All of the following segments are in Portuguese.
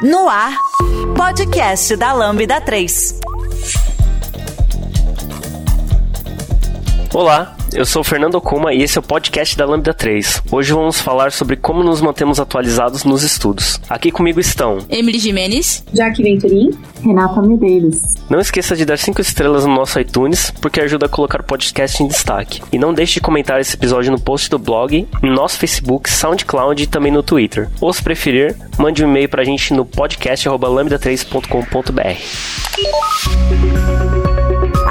No ar, podcast da Lambda 3. Olá, eu sou o Fernando Kuma e esse é o podcast da Lambda 3. Hoje vamos falar sobre como nos mantemos atualizados nos estudos. Aqui comigo estão Emily Jimenez, Jaque Venturim, Renata Medeiros. Não esqueça de dar 5 estrelas no nosso iTunes, porque ajuda a colocar o podcast em destaque. E não deixe de comentar esse episódio no post do blog, no nosso Facebook, SoundCloud e também no Twitter. Ou se preferir, mande um e-mail pra gente no podcast.lambda3.com.br.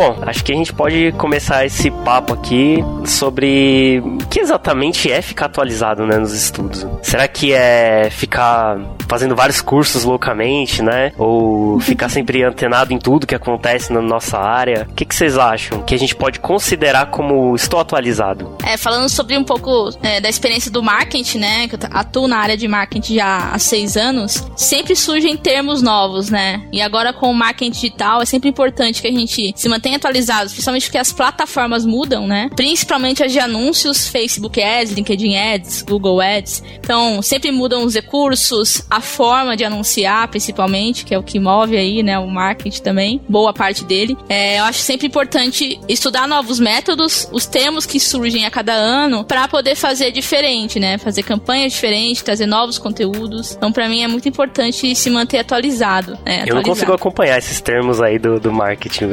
Bom, acho que a gente pode começar esse papo aqui sobre o que exatamente é ficar atualizado né, nos estudos. Será que é ficar fazendo vários cursos loucamente, né? Ou ficar sempre antenado em tudo que acontece na nossa área? O que, que vocês acham que a gente pode considerar como estou atualizado? É, falando sobre um pouco é, da experiência do marketing, né? Que eu atuo na área de marketing já há seis anos, sempre surgem termos novos, né? E agora com o marketing digital é sempre importante que a gente se mantenha atualizado, principalmente porque as plataformas mudam, né? Principalmente as de anúncios, Facebook Ads, LinkedIn Ads, Google Ads. Então, sempre mudam os recursos, a forma de anunciar, principalmente, que é o que move aí, né? O marketing também, boa parte dele. É, eu acho sempre importante estudar novos métodos, os termos que surgem a cada ano, para poder fazer diferente, né? Fazer campanhas diferentes, trazer novos conteúdos. Então, para mim é muito importante se manter atualizado. Né? Eu não consigo acompanhar esses termos aí do, do marketing.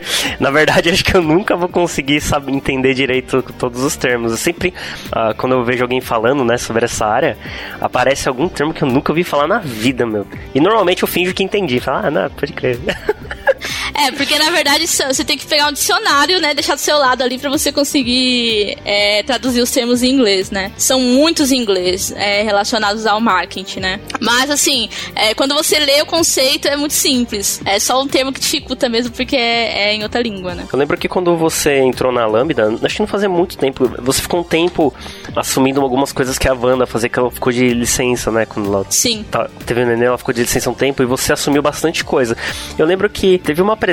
Na verdade, acho que eu nunca vou conseguir saber, entender direito todos os termos. Eu sempre, uh, quando eu vejo alguém falando, né, sobre essa área, aparece algum termo que eu nunca ouvi falar na vida, meu. E normalmente eu finjo que entendi. Falo, ah, não, pode crer. É, porque na verdade você tem que pegar um dicionário, né? Deixar do seu lado ali para você conseguir é, traduzir os termos em inglês, né? São muitos em inglês é, relacionados ao marketing, né? Mas assim, é, quando você lê o conceito é muito simples. É só um termo que dificulta mesmo porque é, é, em outra língua, né? Eu lembro que quando você entrou na Lambda, acho que não fazia muito tempo, você ficou um tempo assumindo algumas coisas que a Wanda fazia, que ela ficou de licença, né? Quando ela Sim. Tá, teve o neném, ela ficou de licença um tempo e você assumiu bastante coisa. Eu lembro que teve uma apresentação,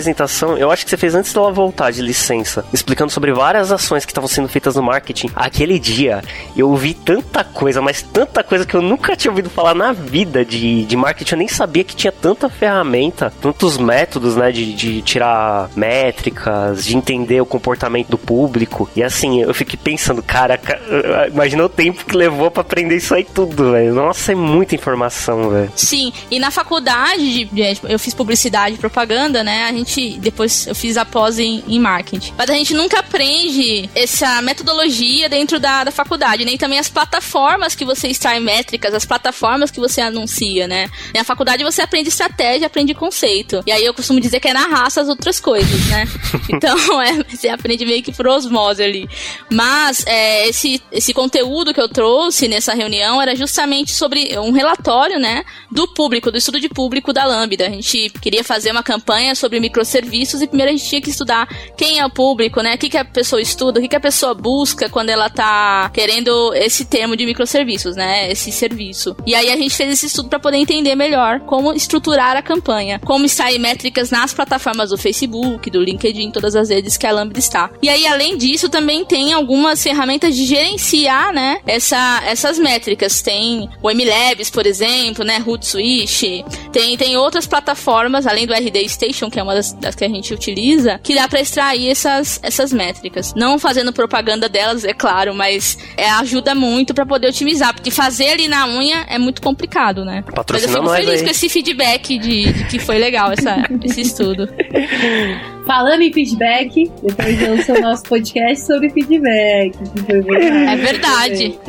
eu acho que você fez antes dela voltar de licença, explicando sobre várias ações que estavam sendo feitas no marketing. Aquele dia, eu ouvi tanta coisa, mas tanta coisa que eu nunca tinha ouvido falar na vida de, de marketing. Eu nem sabia que tinha tanta ferramenta, tantos métodos, né, de, de tirar métricas, de entender o comportamento do público. E assim, eu fiquei pensando, cara, imagina o tempo que levou para aprender isso aí tudo, velho. Nossa, é muita informação, velho. Sim, e na faculdade, eu fiz publicidade e propaganda, né? Gente, depois eu fiz a pós em, em marketing. Mas a gente nunca aprende essa metodologia dentro da, da faculdade, nem também as plataformas que você extrai métricas, as plataformas que você anuncia, né? Na faculdade você aprende estratégia, aprende conceito. E aí eu costumo dizer que é na raça as outras coisas, né? Então, é, você aprende meio que por osmose ali. Mas é, esse, esse conteúdo que eu trouxe nessa reunião era justamente sobre um relatório, né? Do público, do estudo de público da Lambda. A gente queria fazer uma campanha sobre microserviços e primeiro a gente tinha que estudar quem é o público, né? O que, que a pessoa estuda, o que, que a pessoa busca quando ela tá querendo esse termo de microserviços, né? Esse serviço. E aí a gente fez esse estudo para poder entender melhor como estruturar a campanha, como extrair métricas nas plataformas do Facebook, do LinkedIn, todas as redes que a Lambda está. E aí, além disso, também tem algumas ferramentas de gerenciar, né? Essa, essas métricas. Tem o MLabs, por exemplo, né? Hootsuite. Tem, tem outras plataformas, além do RD Station, que é uma das, das que a gente utiliza, que dá para extrair essas, essas métricas. Não fazendo propaganda delas, é claro, mas é, ajuda muito para poder otimizar, porque fazer ali na unha é muito complicado, né? Mas eu fico feliz aí. com esse feedback de, de, que foi legal essa, esse estudo. falando em feedback, depois eu sou nosso podcast sobre feedback. É verdade.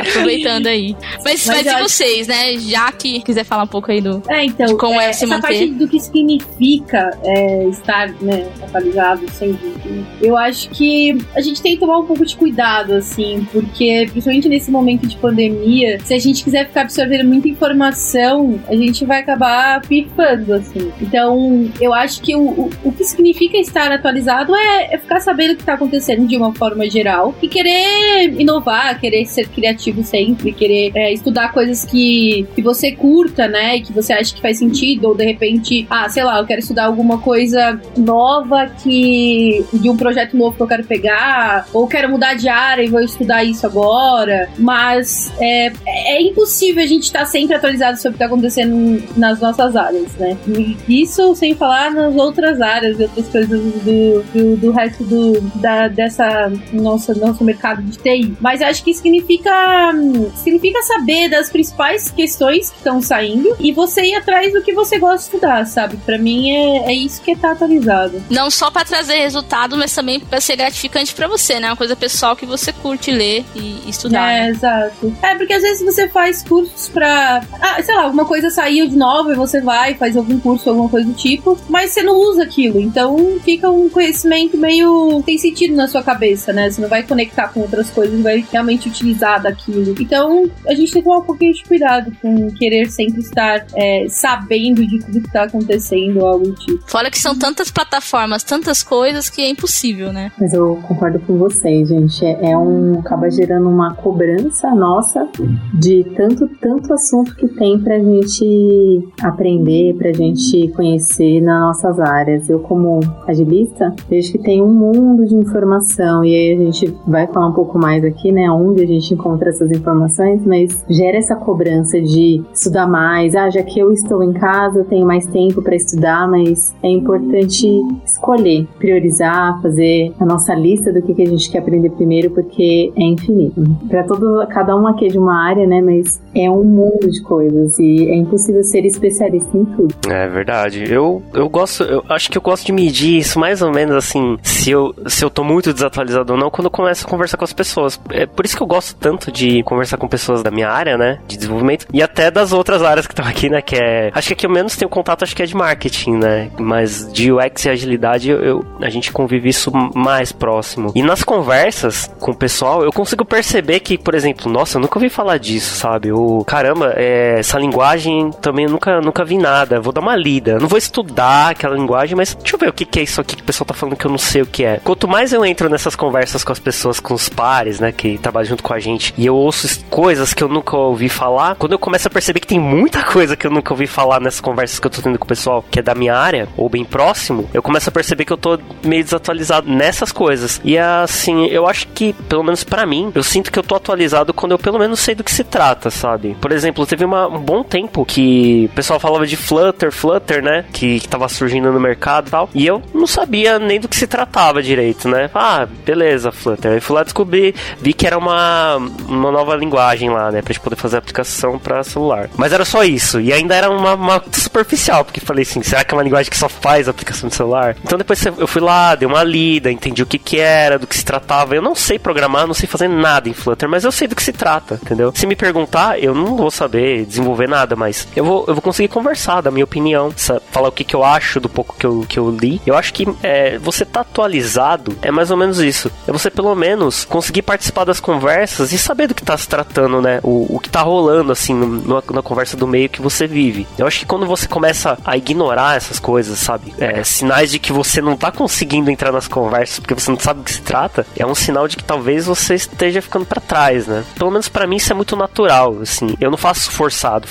Aproveitando aí. Mas, mas, mas e vocês, né? Já que quiser falar um pouco aí do é, então, como é, é se essa manter. parte do que significa é, estar né, atualizado sempre. Eu acho que a gente tem que tomar um pouco de cuidado, assim, porque principalmente nesse momento de pandemia, se a gente quiser ficar absorvendo muita informação, a gente vai acabar pifando, assim. Então, eu acho que o, o, o que significa estar atualizado é, é ficar sabendo o que está acontecendo de uma forma geral e querer inovar, querer ser criativo sempre, querer é, estudar coisas que, que você curta, né? E que você acha que faz sentido, ou de repente, ah, sei lá, eu quero estudar alguma coisa nova que. de um projeto novo que eu quero pegar, ou quero mudar de área e vou estudar isso agora. Mas é, é impossível a gente estar tá sempre atualizado sobre o que está acontecendo nas nossas áreas, né? E isso sem falar nas outras áreas e outras coisas do, do, do resto do, da, dessa nossa, nosso mercado de TI. Mas acho que significa, significa saber das principais questões que estão saindo e você ir atrás do que você gosta de estudar, sabe? Para mim é, é isso que tá atualizado. Não só para trazer resultado, mas também para ser gratificante para você, né? Uma coisa pessoal que você curte ler e estudar. É, né? exato. É, porque às vezes você faz cursos pra. Ah, sei lá, alguma coisa saiu de nova e você vai, faz algum curso, alguma coisa do tipo, mas você não usa aquilo. Então fica um conhecimento meio. tem sentido na sua cabeça, né? Você não vai conectar com outras coisas, vai realmente utilizar daquilo. Então a gente tem que tomar um pouquinho de cuidado com querer sempre estar é, sabendo de tudo que tá acontecendo ou algo do tipo. Fora que são tantas plataformas, tantas coisas que é impossível, né? Mas eu concordo com vocês, gente. É, é um. acaba gerando uma cobrança nossa de tanto, tanto assunto que tem pra gente aprender, pra gente conhecer nas nossas áreas. Eu, como agilista, vejo que tem um mundo de informação e aí a gente vai falar um pouco mais aqui, né, onde a gente encontra essas informações, mas gera essa cobrança de estudar mais. Ah, já que eu estou em casa, eu tenho mais tempo para estudar, mas é importante escolher, priorizar, fazer a nossa lista do que, que a gente quer aprender primeiro, porque é infinito. Para todo, cada um aqui é de uma área, né, mas é um mundo de coisas e é impossível ser especialista em tudo. É verdade. Eu, eu gosto, eu acho que eu gosto de medir isso mais ou menos assim, se eu, se eu tô muito desatualizado ou não, quando eu começo a conversar com as pessoas. É por isso que eu gosto tanto de conversar com pessoas da minha área, né, de desenvolvimento, e até das outras áreas que estão aqui, né, que é... Acho que aqui eu menos tenho contato, acho que é de marketing, né, mas de UX e agilidade, eu, eu a gente convive isso mais próximo. E nas conversas com o pessoal, eu consigo perceber que, por exemplo, nossa, eu nunca ouvi falar disso, sabe? O caramba, é, essa linguagem também eu nunca, nunca vi nada. Vou dar uma lida. Eu não vou estudar aquela linguagem, mas deixa eu ver que, que é isso aqui que o pessoal tá falando que eu não sei o que é. Quanto mais eu entro nessas conversas com as pessoas, com os pares, né, que trabalham junto com a gente, e eu ouço coisas que eu nunca ouvi falar, quando eu começo a perceber que tem muita coisa que eu nunca ouvi falar nessas conversas que eu tô tendo com o pessoal que é da minha área, ou bem próximo, eu começo a perceber que eu tô meio desatualizado nessas coisas. E assim, eu acho que, pelo menos para mim, eu sinto que eu tô atualizado quando eu pelo menos sei do que se trata, sabe? Por exemplo, teve uma, um bom tempo que o pessoal falava de Flutter, Flutter, né? Que, que tava surgindo no mercado e tal. E eu não sabia nem do que se tratava direito, né? Ah, beleza, Flutter. Aí fui lá descobrir, vi que era uma, uma nova linguagem lá, né? Pra gente poder fazer aplicação para celular. Mas era só isso. E ainda era uma, uma superficial, porque falei assim, será que é uma linguagem que só faz aplicação de celular? Então depois eu fui lá, dei uma lida, entendi o que que era, do que se tratava. Eu não sei programar, não sei fazer nada em Flutter, mas eu sei do que se trata, entendeu? Se me perguntar, eu não vou saber desenvolver nada, mas eu vou, eu vou conseguir conversar, dar minha opinião, falar o que, que eu acho do pouco que eu, que eu li. Eu acho que é, você tá atualizado é mais ou menos isso. É você pelo menos conseguir participar das conversas e saber do que tá se tratando, né? O, o que tá rolando, assim, no, na conversa do meio que você vive. Eu acho que quando você começa a ignorar essas coisas, sabe? É, sinais de que você não tá conseguindo entrar nas conversas porque você não sabe do que se trata, é um sinal de que talvez você esteja ficando para trás, né? Pelo menos para mim isso é muito natural, assim. Eu não faço forçado,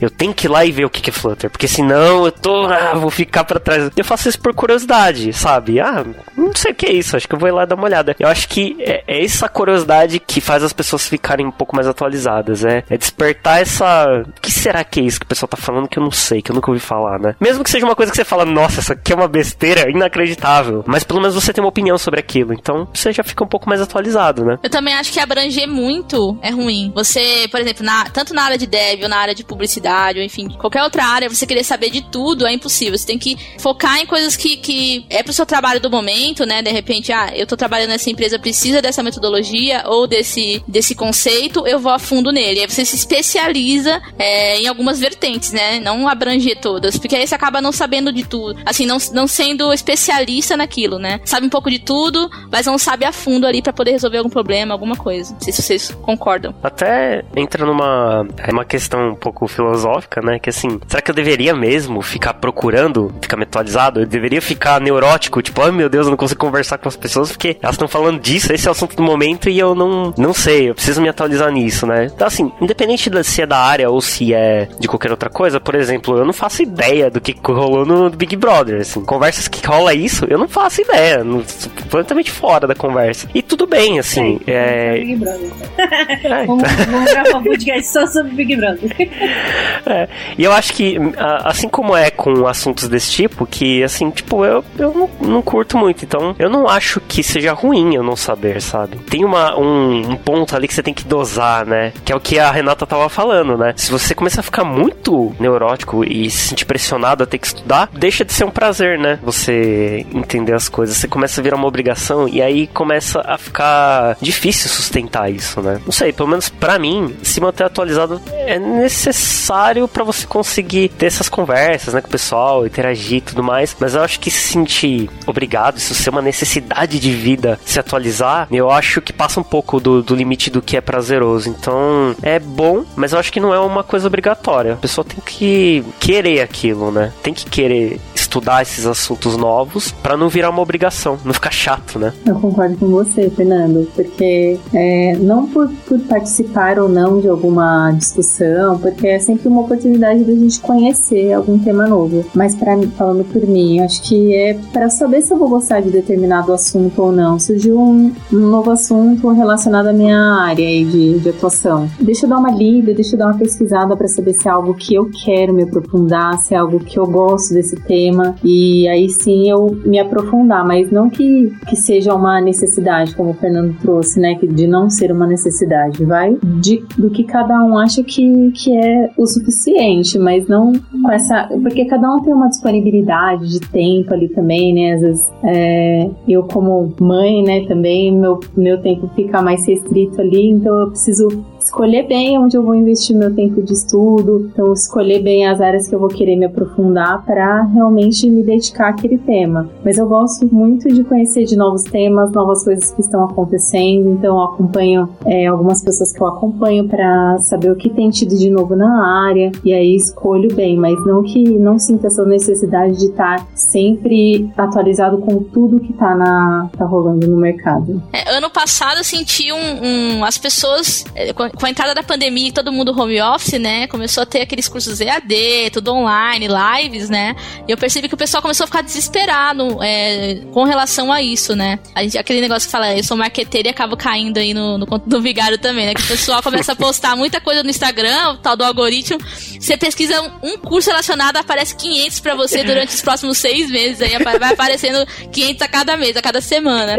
eu tenho que ir lá e ver o que é Flutter, porque senão eu tô, ah, vou ficar para trás. Eu faço isso por curiosidade, sabe? Ah, não sei o que é isso, acho que eu vou ir lá dar uma olhada. Eu acho que é, é essa curiosidade que faz as pessoas ficarem um pouco mais atualizadas, é, é despertar essa. O que será que é isso que o pessoal tá falando que eu não sei, que eu nunca ouvi falar, né? Mesmo que seja uma coisa que você fala, nossa, isso aqui é uma besteira inacreditável, mas pelo menos você tem uma opinião sobre aquilo, então você já fica um pouco mais atualizado, né? Eu também acho que abranger muito é ruim. Você, por exemplo, na, tanto na área de dev ou na área de publicidade, ou enfim, qualquer outra área, você querer saber de tudo é impossível. Você tem que focar em coisas que que, é pro seu trabalho do momento, né? De repente, ah, eu tô trabalhando nessa empresa, precisa dessa metodologia ou desse, desse conceito, eu vou a fundo nele. Aí você se especializa é, em algumas vertentes, né? Não abranger todas, porque aí você acaba não sabendo de tudo. Assim, não, não sendo especialista naquilo, né? Sabe um pouco de tudo, mas não sabe a fundo ali para poder resolver algum problema, alguma coisa. Não sei se vocês concordam. Até entra numa é uma questão um pouco filosófica, né? Que assim, será que eu deveria mesmo ficar procurando, ficar me atualizado? Eu deveria ficar neurótico, tipo, ai oh, meu Deus, eu não consigo conversar com as pessoas porque elas estão falando disso, esse é o assunto do momento e eu não, não sei, eu preciso me atualizar nisso, né? Então, assim, independente de se é da área ou se é de qualquer outra coisa, por exemplo, eu não faço ideia do que rolou no Big Brother, assim, conversas que rola isso, eu não faço ideia, não, completamente fora da conversa. E tudo bem, assim, é... é... Big Brother. É, vamos, então. vamos gravar um podcast só sobre Big Brother. É, e eu acho que, assim como é com assuntos desse tipo, que, assim, tipo, eu, eu não, não curto muito, então eu não acho que seja ruim eu não saber, sabe? Tem uma, um, um ponto ali que você tem que dosar, né? Que é o que a Renata tava falando, né? Se você começar a ficar muito neurótico e se sentir pressionado a ter que estudar, deixa de ser um prazer, né? Você entender as coisas. Você começa a virar uma obrigação e aí começa a ficar difícil sustentar isso, né? Não sei, pelo menos para mim, se manter atualizado é necessário para você conseguir ter essas conversas, né, com o pessoal, interagir e tudo mais. Mas eu acho que se sentir obrigado, isso ser uma necessidade de vida, se atualizar, eu acho que passa um pouco do, do limite do que é prazeroso. Então, é bom, mas eu acho que não é uma coisa obrigatória. A pessoa tem que querer aquilo, né? Tem que querer estudar esses assuntos novos para não virar uma obrigação, não ficar chato, né? Eu concordo com você, Fernando, porque é, não por, por, participar ou não de alguma discussão, porque é sempre uma oportunidade da gente conhecer algum tema novo. Mas para falando por mim, acho que é para saber se eu vou gostar de determinado assunto ou não. Surgiu um, um novo assunto relacionado à minha área de, de atuação. Deixa eu dar uma lida, deixa eu dar uma pesquisada para saber se é algo que eu quero me aprofundar, se é algo que eu gosto desse tema e aí sim eu me aprofundar, mas não que, que seja uma necessidade, como o Fernando trouxe, né? De não ser uma necessidade, vai de, do que cada um acha que, que é o suficiente, mas não com essa. Porque cada um tem uma disponibilidade de tempo ali também, né? Às vezes é, eu, como mãe, né, também, meu, meu tempo fica mais restrito ali, então eu preciso escolher bem onde eu vou investir meu tempo de estudo, então escolher bem as áreas que eu vou querer me aprofundar para realmente me dedicar àquele tema. Mas eu gosto muito de conhecer de novos temas, novas coisas que estão acontecendo, então eu acompanho é, algumas pessoas que eu acompanho para saber o que tem tido de novo na área e aí escolho bem, mas não que não sinta essa necessidade de estar sempre atualizado com tudo que tá, na, tá rolando no mercado. É, ano passado eu senti um, um as pessoas é, com a entrada da pandemia e todo mundo home office, né? Começou a ter aqueles cursos EAD, tudo online, lives, né? E eu percebi que o pessoal começou a ficar desesperado é, com relação a isso, né? A gente, aquele negócio que fala, eu sou marqueteiro e acabo caindo aí no, no do vigário também, né? Que o pessoal começa a postar muita coisa no Instagram, o tal do algoritmo. Você pesquisa um, um curso relacionado, aparece 500 para você durante os próximos seis meses. Aí vai aparecendo 500 a cada mês, a cada semana.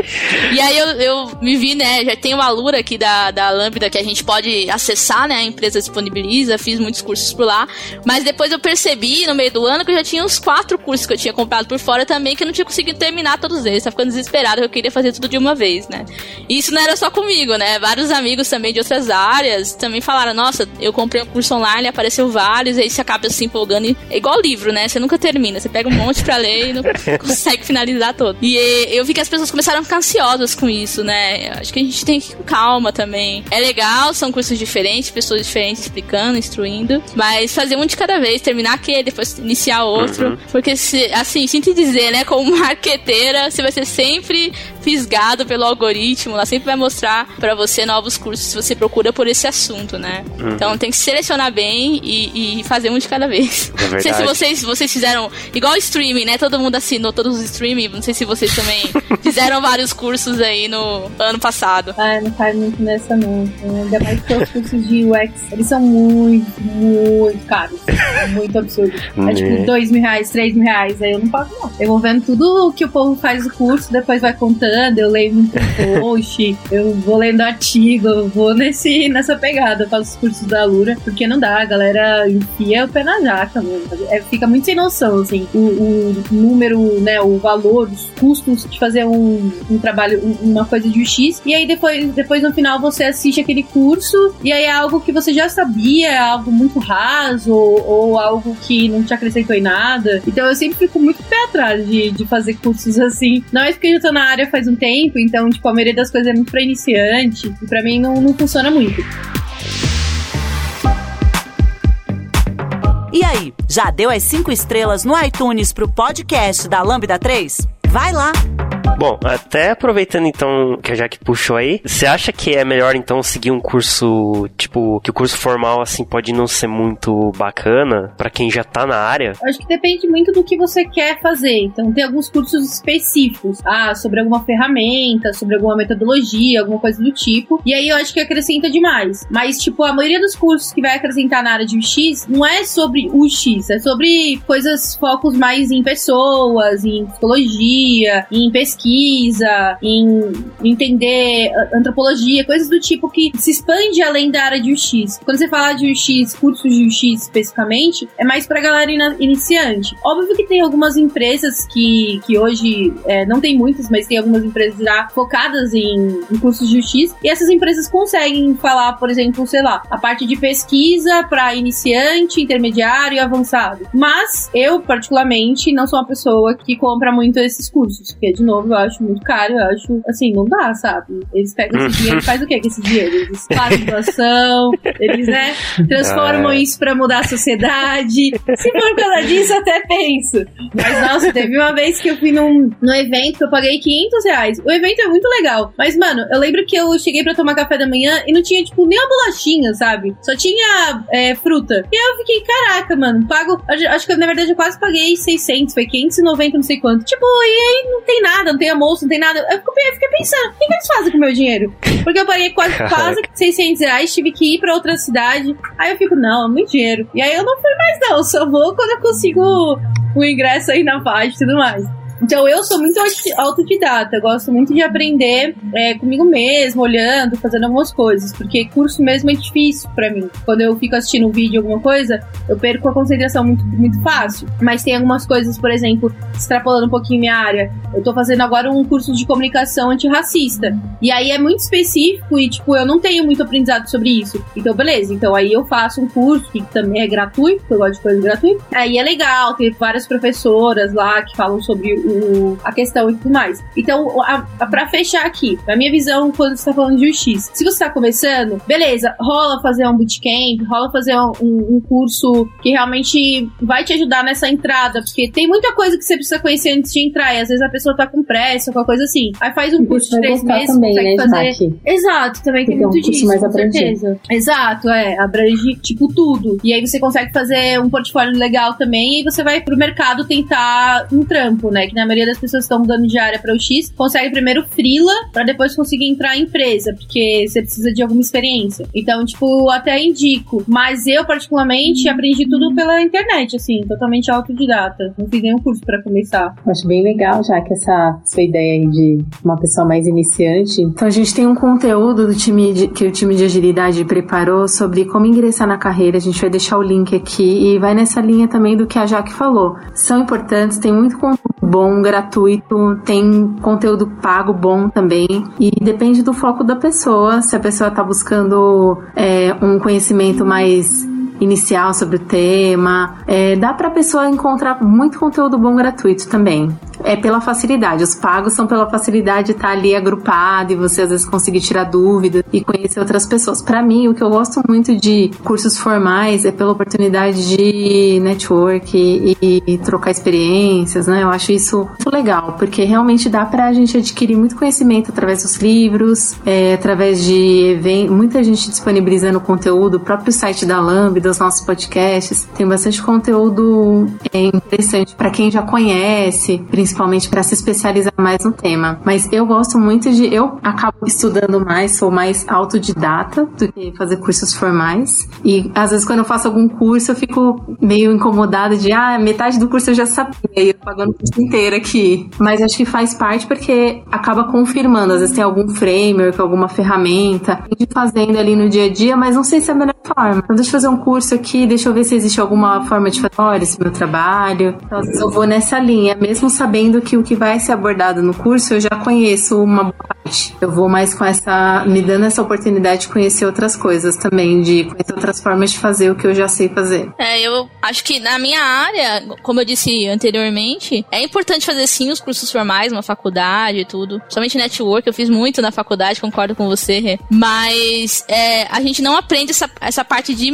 E aí eu, eu me vi, né? Já tem uma Lura aqui da, da Lambda que a gente pode pode acessar, né? A empresa disponibiliza, fiz muitos cursos por lá. Mas depois eu percebi no meio do ano que eu já tinha uns quatro cursos que eu tinha comprado por fora também, que eu não tinha conseguido terminar todos eles. Tava ficando desesperado, eu queria fazer tudo de uma vez, né? E isso não era só comigo, né? Vários amigos também de outras áreas também falaram: nossa, eu comprei um curso online, apareceu vários, aí você acaba se empolgando. E... É igual livro, né? Você nunca termina, você pega um monte pra ler e não consegue finalizar todo. E eu vi que as pessoas começaram a ficar ansiosas com isso, né? Acho que a gente tem que ir com calma também. É legal, são cursos diferentes, pessoas diferentes explicando, instruindo, mas fazer um de cada vez, terminar aquele, depois iniciar outro, uhum. porque se, assim, sinto dizer, né, como marqueteira, você vai ser sempre fisgado pelo algoritmo, ela sempre vai mostrar para você novos cursos se você procura por esse assunto, né? Uhum. Então tem que selecionar bem e, e, fazer um de cada vez. É não sei se vocês, vocês fizeram igual streaming, né? Todo mundo assinou todos os streaming, não sei se vocês também fizeram vários cursos aí no ano passado. Ah, não faz muito nessa não. Ainda mais que os cursos de UX, eles são muito, muito caros. muito absurdo. É tipo né. dois mil reais, três mil reais, aí eu não pago não. Eu vou vendo tudo que o povo faz o curso, depois vai contando eu leio muito post, eu vou lendo artigo, eu vou nesse, nessa pegada, eu faço os cursos da Lura, porque não dá, a galera enfia o pé na jaca, mano. É, fica muito sem noção, assim, o, o, número, né, o valor, os custos de fazer um, um trabalho, uma coisa de X, e aí depois, depois no final você assiste aquele curso, e aí é algo que você já sabia, é algo muito raso, ou, ou algo que não te acrescentou em nada. Então eu sempre fico muito pé atrás de, de fazer cursos assim. Não é porque eu tô na área faz um tempo, então, tipo, a maioria das coisas é muito pra iniciante, e pra mim não, não funciona muito. E aí, já deu as cinco estrelas no iTunes pro podcast da Lambda 3? Vai lá! Bom, até aproveitando então que a Jaque puxou aí, você acha que é melhor então seguir um curso, tipo, que o curso formal assim pode não ser muito bacana para quem já tá na área? Acho que depende muito do que você quer fazer. Então tem alguns cursos específicos, ah, sobre alguma ferramenta, sobre alguma metodologia, alguma coisa do tipo. E aí eu acho que acrescenta demais. Mas tipo, a maioria dos cursos que vai acrescentar na área de UX não é sobre o X, é sobre coisas focos mais em pessoas, em psicologia, em pesquisa pesquisa, em entender antropologia, coisas do tipo que se expande além da área de UX. Quando você fala de UX, cursos de UX especificamente, é mais pra galera iniciante. Óbvio que tem algumas empresas que, que hoje, é, não tem muitas, mas tem algumas empresas já focadas em, em cursos de UX, e essas empresas conseguem falar, por exemplo, sei lá, a parte de pesquisa para iniciante, intermediário e avançado. Mas eu, particularmente, não sou uma pessoa que compra muito esses cursos, porque, de novo, eu acho muito caro, eu acho, assim, não dá, sabe? Eles pegam esse dinheiro e fazem o que com esse dinheiro? Eles fazem doação, eles, né, transformam ah, isso pra mudar a sociedade. Se for pela disso, até penso. Mas, nossa, teve uma vez que eu fui num, num evento que eu paguei 500 reais. O evento é muito legal, mas, mano, eu lembro que eu cheguei pra tomar café da manhã e não tinha, tipo, nem uma bolachinha, sabe? Só tinha é, fruta. E aí eu fiquei, caraca, mano, pago, acho que na verdade eu quase paguei 600, foi 590, não sei quanto. Tipo, e aí não tem nada, não tem almoço, não tem nada. Eu fiquei, fiquei pensando, o que, eles fazem com o meu dinheiro? Porque eu paguei quase, quase 600 reais, tive que ir pra outra cidade. Aí eu fico, não, é muito dinheiro. E aí eu não fui mais, não. Só vou quando eu consigo o ingresso aí na página e tudo mais. Então eu sou muito autodidata, gosto muito de aprender é, comigo mesmo, olhando, fazendo algumas coisas, porque curso mesmo é difícil para mim. Quando eu fico assistindo um vídeo, alguma coisa, eu perco a concentração muito, muito fácil. Mas tem algumas coisas, por exemplo, extrapolando um pouquinho minha área, eu tô fazendo agora um curso de comunicação antirracista. E aí é muito específico e, tipo, eu não tenho muito aprendizado sobre isso. Então, beleza. Então aí eu faço um curso que também é gratuito, porque eu gosto de coisa gratuita. Aí é legal, tem várias professoras lá que falam sobre o, a questão e tudo mais. Então, a, a, pra fechar aqui, na minha visão, quando você tá falando de UX, se você tá começando, beleza, rola fazer um bootcamp, rola fazer um, um, curso que realmente vai te ajudar nessa entrada, porque tem muita coisa que você precisa conhecer antes de entrar, e às vezes a pessoa tá com pressa, qualquer coisa assim. Aí faz um curso de três meses, também, consegue né, fazer. Exato, também tem muito é um disso, mais com certeza. Exato, é, abrange tipo tudo. E aí você consegue fazer um portfólio legal também, e você vai pro mercado tentar um trampo, né? Que na maioria das pessoas que estão mudando de área para o X consegue primeiro frila para depois conseguir entrar em empresa, porque você precisa de alguma experiência. Então, tipo, até indico. Mas eu, particularmente, aprendi tudo pela internet, assim, totalmente autodidata. Não fiz nenhum curso para começar. Acho bem legal, já que essa sua ideia aí de uma pessoa mais iniciante. Então, a gente tem um conteúdo do time de, que o time de agilidade preparou sobre como ingressar na carreira. A gente vai deixar o link aqui e vai nessa linha também do que a Jaque falou. São importantes, tem muito conteúdo bom, gratuito, tem conteúdo pago bom também. E depende do foco da pessoa. Se a pessoa está buscando é, um conhecimento mais inicial sobre o tema, é, dá para a pessoa encontrar muito conteúdo bom gratuito também é pela facilidade. Os pagos são pela facilidade de estar ali agrupado e você às vezes conseguir tirar dúvidas e conhecer outras pessoas. Para mim, o que eu gosto muito de cursos formais é pela oportunidade de network e, e trocar experiências, né? Eu acho isso muito legal, porque realmente dá pra gente adquirir muito conhecimento através dos livros, é, através de eventos, muita gente disponibilizando conteúdo, o próprio site da Lambda, dos nossos podcasts, tem bastante conteúdo é, interessante para quem já conhece, principalmente para se especializar mais no tema. Mas eu gosto muito de. Eu acabo estudando mais, sou mais autodidata do que fazer cursos formais. E às vezes, quando eu faço algum curso, eu fico meio incomodada de, ah, metade do curso eu já sabia, e eu pagando o curso inteiro aqui. Mas acho que faz parte porque acaba confirmando. Às vezes tem algum framework, alguma ferramenta, fazendo ali no dia a dia, mas não sei se é a melhor forma. Então, deixa eu fazer um curso aqui, deixa eu ver se existe alguma forma de fazer olha, esse meu trabalho. Então, às vezes eu vou nessa linha, mesmo sabendo que o que vai ser abordado no curso eu já conheço uma boa parte. Eu vou mais com essa, me dando essa oportunidade de conhecer outras coisas também, de conhecer outras formas de fazer o que eu já sei fazer. É, eu acho que na minha área, como eu disse anteriormente, é importante fazer sim os cursos formais, uma faculdade e tudo. Somente network, eu fiz muito na faculdade, concordo com você, mas é, a gente não aprende essa, essa parte de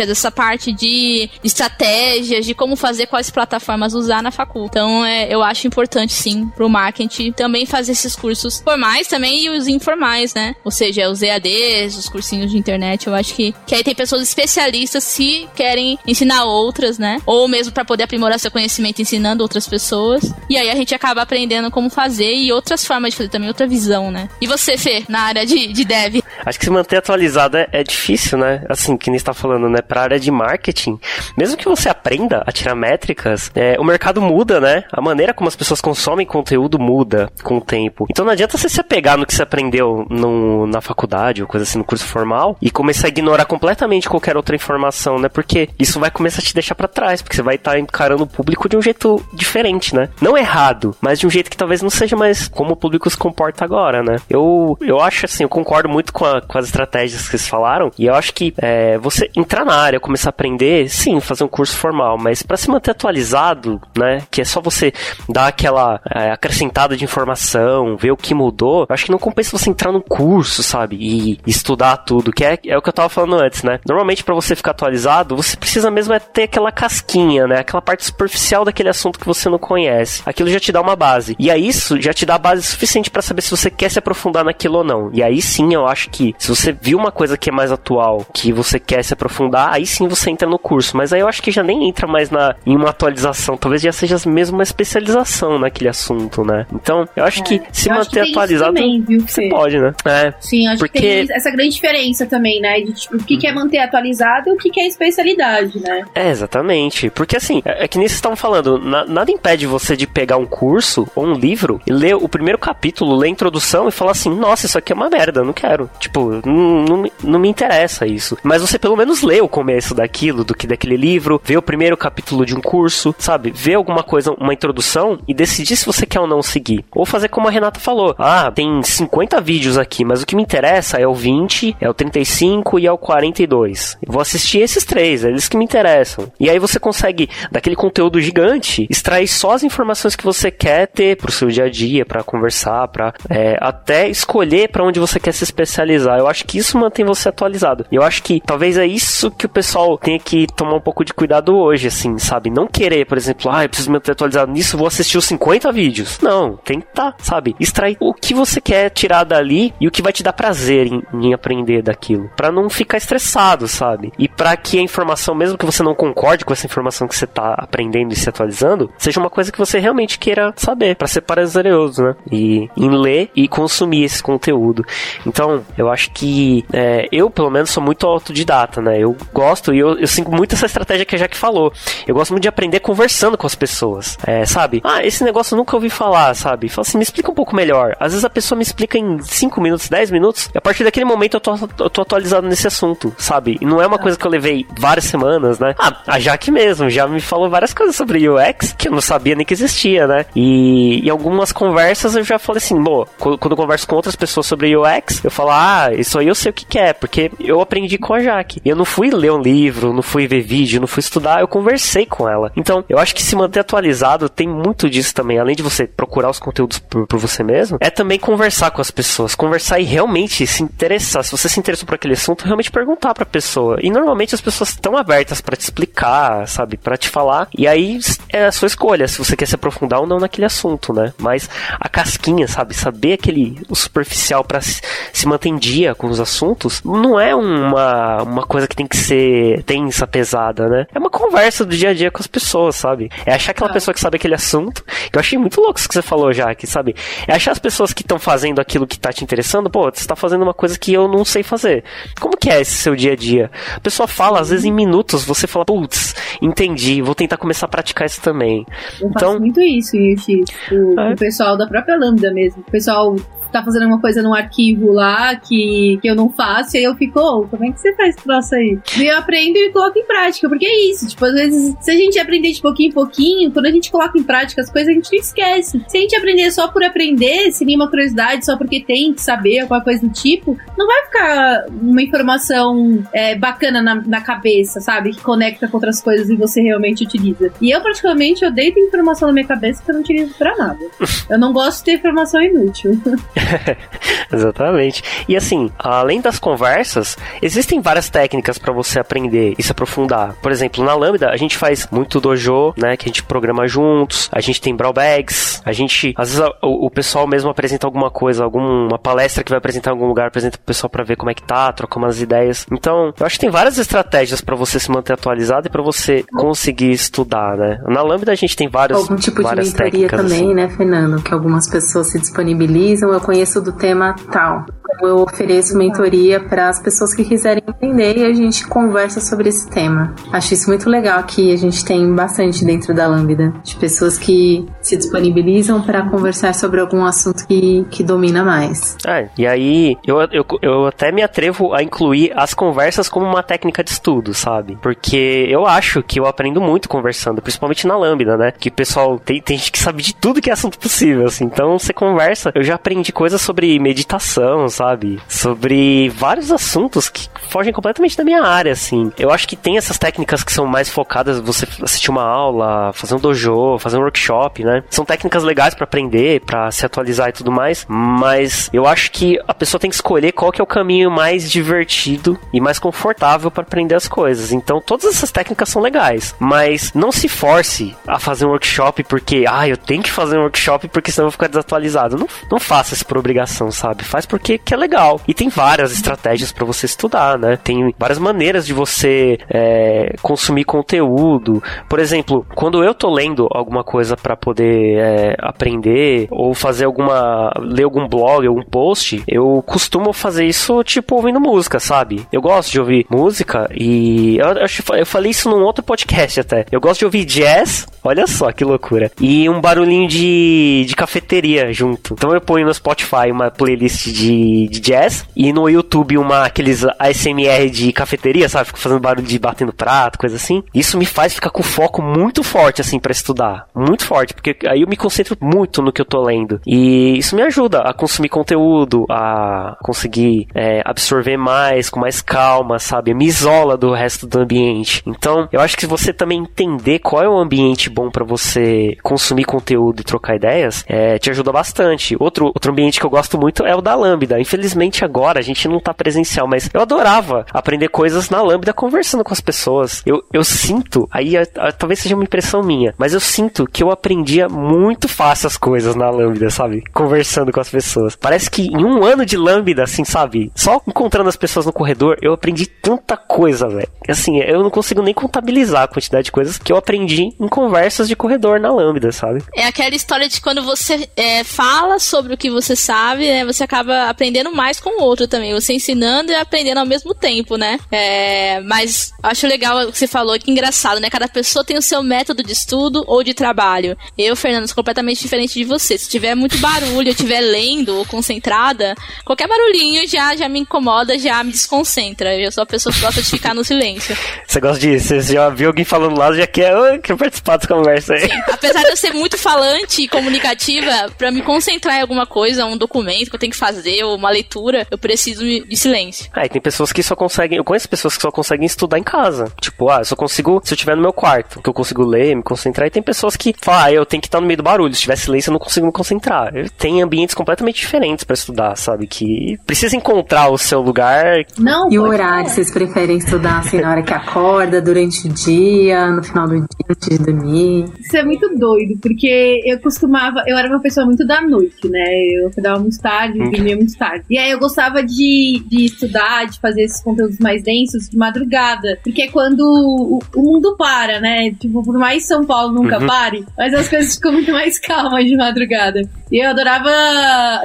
essa parte de estratégias, de como fazer, quais plataformas usar na facul. Então, é, eu acho importante sim pro marketing também fazer esses cursos formais também e os informais, né? Ou seja, os EADs, os cursinhos de internet, eu acho que, que aí tem pessoas especialistas se querem ensinar outras, né? Ou mesmo para poder aprimorar seu conhecimento ensinando outras pessoas. E aí a gente acaba aprendendo como fazer e outras formas de fazer também, outra visão, né? E você, Fê, na área de, de dev? Acho que se manter atualizado é, é difícil, né? Assim, que nem está falando, né? Pra área de marketing, mesmo que você aprenda a tirar métricas, é, o mercado muda, né? A maneira como as pessoas consomem conteúdo muda com o tempo. Então não adianta você se apegar no que você aprendeu no, na faculdade ou coisa assim, no curso formal, e começar a ignorar completamente qualquer outra informação, né? Porque isso vai começar a te deixar para trás, porque você vai estar tá encarando o público de um jeito diferente, né? Não errado, mas de um jeito que talvez não seja mais como o público se comporta agora, né? Eu, eu acho assim, eu concordo muito com, a, com as estratégias que vocês falaram, e eu acho que é, você entrar na área, começar a aprender, sim, fazer um curso formal, mas para se manter atualizado, né? Que é só você dar aquela é, acrescentada de informação, ver o que mudou, acho que não compensa você entrar no curso, sabe? E estudar tudo, que é, é o que eu tava falando antes, né? Normalmente para você ficar atualizado, você precisa mesmo é ter aquela casquinha, né? Aquela parte superficial daquele assunto que você não conhece. Aquilo já te dá uma base. E aí isso já te dá a base suficiente para saber se você quer se aprofundar naquilo ou não. E aí sim, eu acho que se você viu uma coisa que é mais atual, que você quer se aprofundar, aí sim você entra no curso. Mas aí eu acho que já nem entra mais na, em uma atualização. Talvez já seja mesmo uma especialização naquele assunto, né? Então, eu acho é. que se eu manter atualizado, também, viu, você pode, né? É. Sim, acho porque... que tem essa grande diferença também, né? De tipo, o que, que é manter atualizado e o que, que é especialidade, né? É, exatamente. Porque assim, é, é que nem vocês estavam falando, na, nada impede você de pegar um curso ou um livro e ler o primeiro capítulo, ler a introdução e falar assim, nossa, isso aqui é uma merda, não quero. Tipo, não, não, não me interessa isso. Mas você pelo menos lê o começo daquilo, do que daquele livro, vê o primeiro capítulo de um curso, sabe? Vê alguma coisa, uma introdução e decidir se você quer ou não seguir. Ou fazer como a Renata falou. Ah, tem 50 vídeos aqui, mas o que me interessa é o 20, é o 35 e é o 42. Eu vou assistir esses três, é eles que me interessam. E aí você consegue, daquele conteúdo gigante, extrair só as informações que você quer ter pro seu dia a dia, para conversar, para é, até escolher para onde você quer se especializar. Eu acho que isso mantém você atualizado. Eu acho que talvez é isso que o pessoal tenha que tomar um pouco de cuidado hoje, assim, sabe? Não querer, por exemplo, ah, eu preciso me manter atualizado nisso, vou assistir os 50 vídeos. Não, tem que tá, sabe? Extrair o que você quer tirar dali e o que vai te dar prazer em, em aprender daquilo. para não ficar estressado, sabe? E para que a informação, mesmo que você não concorde com essa informação que você tá aprendendo e se atualizando, seja uma coisa que você realmente queira saber, para ser prazeroso, né? E em ler e consumir esse conteúdo. Então, eu acho que é, eu, pelo menos, sou muito autodidata, né? Eu gosto e eu, eu sinto muito essa estratégia que a Jack falou. Eu gosto muito de aprender conversando com as pessoas, é, sabe? Ah, esse negócio eu nunca ouvi falar, sabe? Fala assim, me explica um pouco melhor. Às vezes a pessoa me explica em 5 minutos, 10 minutos, e a partir daquele momento eu tô, eu tô atualizado nesse assunto, sabe? E não é uma coisa que eu levei várias semanas, né? Ah, a Jaque mesmo já me falou várias coisas sobre UX que eu não sabia nem que existia, né? E em algumas conversas eu já falei assim, bom, quando eu converso com outras pessoas sobre UX, eu falo, ah, isso aí eu sei o que, que é, porque eu aprendi com a Jaque. Eu não fui ler um livro, não fui ver vídeo, não fui estudar, eu conversei com ela. Então, eu acho que se manter atualizado tem muito disso também, além de você procurar os conteúdos por, por você mesmo, é também conversar com as pessoas, conversar e realmente se interessar. Se você se interessou por aquele assunto, realmente perguntar pra pessoa. E normalmente as pessoas estão abertas para te explicar sabe? para te falar. E aí é a sua escolha, se você quer se aprofundar ou não naquele assunto, né? Mas a casquinha, sabe? Saber aquele o superficial para se, se manter em dia com os assuntos, não é uma, uma coisa que tem que ser tensa, pesada, né? É uma conversa do dia a dia com as pessoas, sabe? É achar aquela ah. pessoa que sabe aquele assunto. Que eu achei muito louco isso que você falou já, que sabe? É achar as pessoas que estão fazendo aquilo que tá te interessando, pô, você tá fazendo uma coisa que eu não sei fazer. Como que é esse seu dia a dia? A pessoa fala, às vezes em minutos, você fala, putz, entendi, vou tentar começar a praticar isso também. Eu então, faço muito isso, Yushi. O, é. o pessoal da própria Lambda mesmo. O pessoal tá fazendo alguma coisa num arquivo lá que, que eu não faço, e aí eu fico, oh, como é que você faz esse troço aí? E eu aprendo e coloco em prática, porque é isso, tipo, às vezes, se a gente aprender de pouquinho em pouquinho, quando a gente coloca em prática as coisas, a gente não esquece. Se a gente aprender só por aprender, sem nenhuma curiosidade, só porque tem que saber, alguma coisa do tipo, não vai ficar uma informação é, bacana na, na cabeça, sabe? Que conecta com outras coisas e você realmente utiliza. E eu, particularmente, odeio ter informação na minha cabeça que eu não utilizo pra nada. Eu não gosto de ter informação inútil. Exatamente. E assim, além das conversas, existem várias técnicas para você aprender e se aprofundar. Por exemplo, na Lambda, a gente faz muito dojo, né? Que a gente programa juntos, a gente tem brawl bags, a gente, às vezes, o, o pessoal mesmo apresenta alguma coisa, alguma palestra que vai apresentar em algum lugar, apresenta pro pessoal para ver como é que tá, troca umas ideias. Então, eu acho que tem várias estratégias para você se manter atualizado e para você conseguir estudar, né? Na Lambda a gente tem vários Algum tipo de mentoria também, assim. né, Fernando? Que algumas pessoas se disponibilizam. Eu conheço do tema tal. Eu ofereço mentoria para as pessoas que quiserem entender e a gente conversa sobre esse tema. Acho isso muito legal que a gente tem bastante dentro da Lambda, de pessoas que se disponibilizam para conversar sobre algum assunto que, que domina mais. É, e aí eu, eu, eu até me atrevo a incluir as conversas como uma técnica de estudo, sabe? Porque eu acho que eu aprendo muito conversando, principalmente na Lambda, né? Que o pessoal tem, tem gente que sabe de tudo que é assunto possível, assim. Então você conversa, eu já aprendi coisas sobre meditação, sabe? Sobre vários assuntos que fogem completamente da minha área, assim. Eu acho que tem essas técnicas que são mais focadas você assistir uma aula, fazer um dojo, fazer um workshop, né? São técnicas legais para aprender, para se atualizar e tudo mais, mas eu acho que a pessoa tem que escolher qual que é o caminho mais divertido e mais confortável para aprender as coisas. Então, todas essas técnicas são legais, mas não se force a fazer um workshop porque, ah, eu tenho que fazer um workshop porque senão eu vou ficar desatualizado. Não, não faça isso por obrigação, sabe? Faz porque que é legal. E tem várias estratégias para você estudar, né? Tem várias maneiras de você é, consumir conteúdo. Por exemplo, quando eu tô lendo alguma coisa para poder é, aprender ou fazer alguma. ler algum blog, algum post, eu costumo fazer isso tipo ouvindo música, sabe? Eu gosto de ouvir música e eu, eu, eu falei isso num outro podcast até. Eu gosto de ouvir jazz, olha só que loucura. E um barulhinho de, de cafeteria junto. Então eu ponho no Spotify uma playlist de, de jazz e no YouTube uma aqueles ASMR de cafeteria, sabe? Fico fazendo barulho de batendo prato, coisa assim. Isso me faz ficar com foco muito forte, assim, para estudar. Muito forte, porque aí eu me concentro muito no que eu tô lendo. E isso me ajuda a consumir conteúdo, a conseguir é, absorver mais, com mais calma, sabe? Me isola do resto do ambiente. Então, eu acho que você também entender qual é o ambiente bom para você consumir conteúdo e trocar ideias, é, te ajuda bastante. Outro, outro ambiente que eu gosto muito é o da Lambda. Infelizmente agora a gente não tá presencial, mas eu adorava aprender coisas na Lambda conversando com as pessoas. Eu, eu sinto, aí a, a, talvez seja uma impressão minha, mas eu sinto que eu aprendia muito fácil as coisas na Lambda, sabe? Conversando com as pessoas. Parece que em um ano de Lambda, assim, sabe? Só encontrando as pessoas no corredor, eu aprendi tanta coisa, velho. Assim, eu não consigo nem contabilizar a quantidade de coisas que eu aprendi em conversas de corredor na Lambda, sabe? É aquela história de quando você é, fala sobre o que você sabe, né? Você acaba aprendendo mais com o outro também. Você ensinando e aprendendo ao mesmo tempo, né? É, mas acho legal o que você falou, que engraçado, né? Cada pessoa tem o seu método de estudo ou de trabalho. Eu, Fernando, sou completamente diferente de você. Se tiver muito barulho, eu estiver lendo ou concentrada, qualquer barulhinho já, já me incomoda, já me desconcentra. Eu sou a pessoa que gosta de ficar no silêncio. Você gosta de. Você já viu alguém falando lá, já quer, oh, quer participar dessa conversa aí. Sim, apesar de eu ser muito falante e comunicativa, pra me concentrar em alguma coisa, um documento que eu tenho que fazer, ou uma leitura, eu preciso de silêncio. Ah, e tem pessoas que só conseguem. Eu conheço pessoas que só conseguem estudar em casa. Tipo, ah, eu só consigo. Se eu estiver no meu quarto, que eu consigo ler, me concentrar. E tem pessoas que falam, ah, eu tenho que estar no meio do barulho. Se tiver silêncio, eu não consigo me concentrar. Tem ambientes completamente diferentes para estudar, sabe? Que precisa encontrar o seu lugar. Não, e o horário? Vocês preferem estudar assim na hora que acorda, durante o dia, no final do dia, antes de dormir? Isso é muito doido, porque eu costumava. Eu era uma pessoa muito da noite, né? Eu acordava muito tarde, hum. dormia muito tarde. E aí eu gostava de, de estudar, de fazer esses conteúdos mais densos de madrugada. Porque é quando o, o mundo para, né? Tipo, por mais São Paulo nunca uhum. pare, mas as coisas ficam muito mais calmas de madrugada. E eu adorava